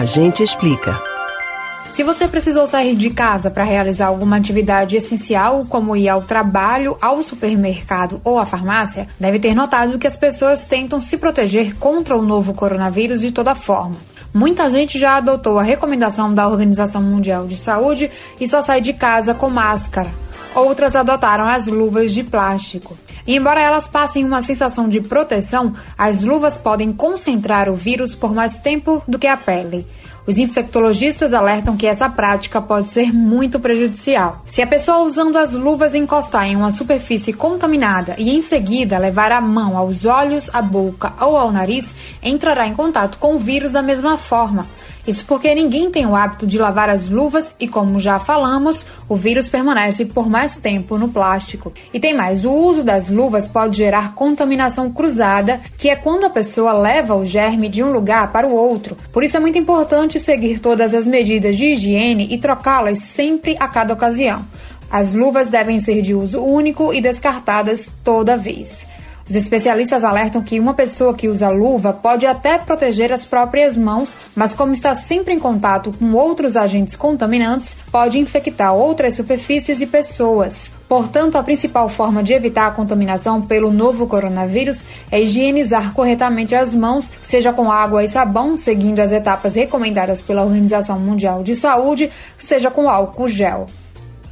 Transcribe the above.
A gente explica. Se você precisou sair de casa para realizar alguma atividade essencial, como ir ao trabalho, ao supermercado ou à farmácia, deve ter notado que as pessoas tentam se proteger contra o novo coronavírus de toda forma. Muita gente já adotou a recomendação da Organização Mundial de Saúde e só sai de casa com máscara. Outras adotaram as luvas de plástico. E embora elas passem uma sensação de proteção, as luvas podem concentrar o vírus por mais tempo do que a pele. Os infectologistas alertam que essa prática pode ser muito prejudicial. Se a pessoa usando as luvas encostar em uma superfície contaminada e em seguida levar a mão aos olhos, à boca ou ao nariz, entrará em contato com o vírus da mesma forma. Isso porque ninguém tem o hábito de lavar as luvas e, como já falamos, o vírus permanece por mais tempo no plástico. E tem mais: o uso das luvas pode gerar contaminação cruzada, que é quando a pessoa leva o germe de um lugar para o outro. Por isso é muito importante seguir todas as medidas de higiene e trocá-las sempre a cada ocasião. As luvas devem ser de uso único e descartadas toda vez. Os especialistas alertam que uma pessoa que usa luva pode até proteger as próprias mãos, mas como está sempre em contato com outros agentes contaminantes, pode infectar outras superfícies e pessoas. Portanto, a principal forma de evitar a contaminação pelo novo coronavírus é higienizar corretamente as mãos, seja com água e sabão, seguindo as etapas recomendadas pela Organização Mundial de Saúde, seja com álcool gel.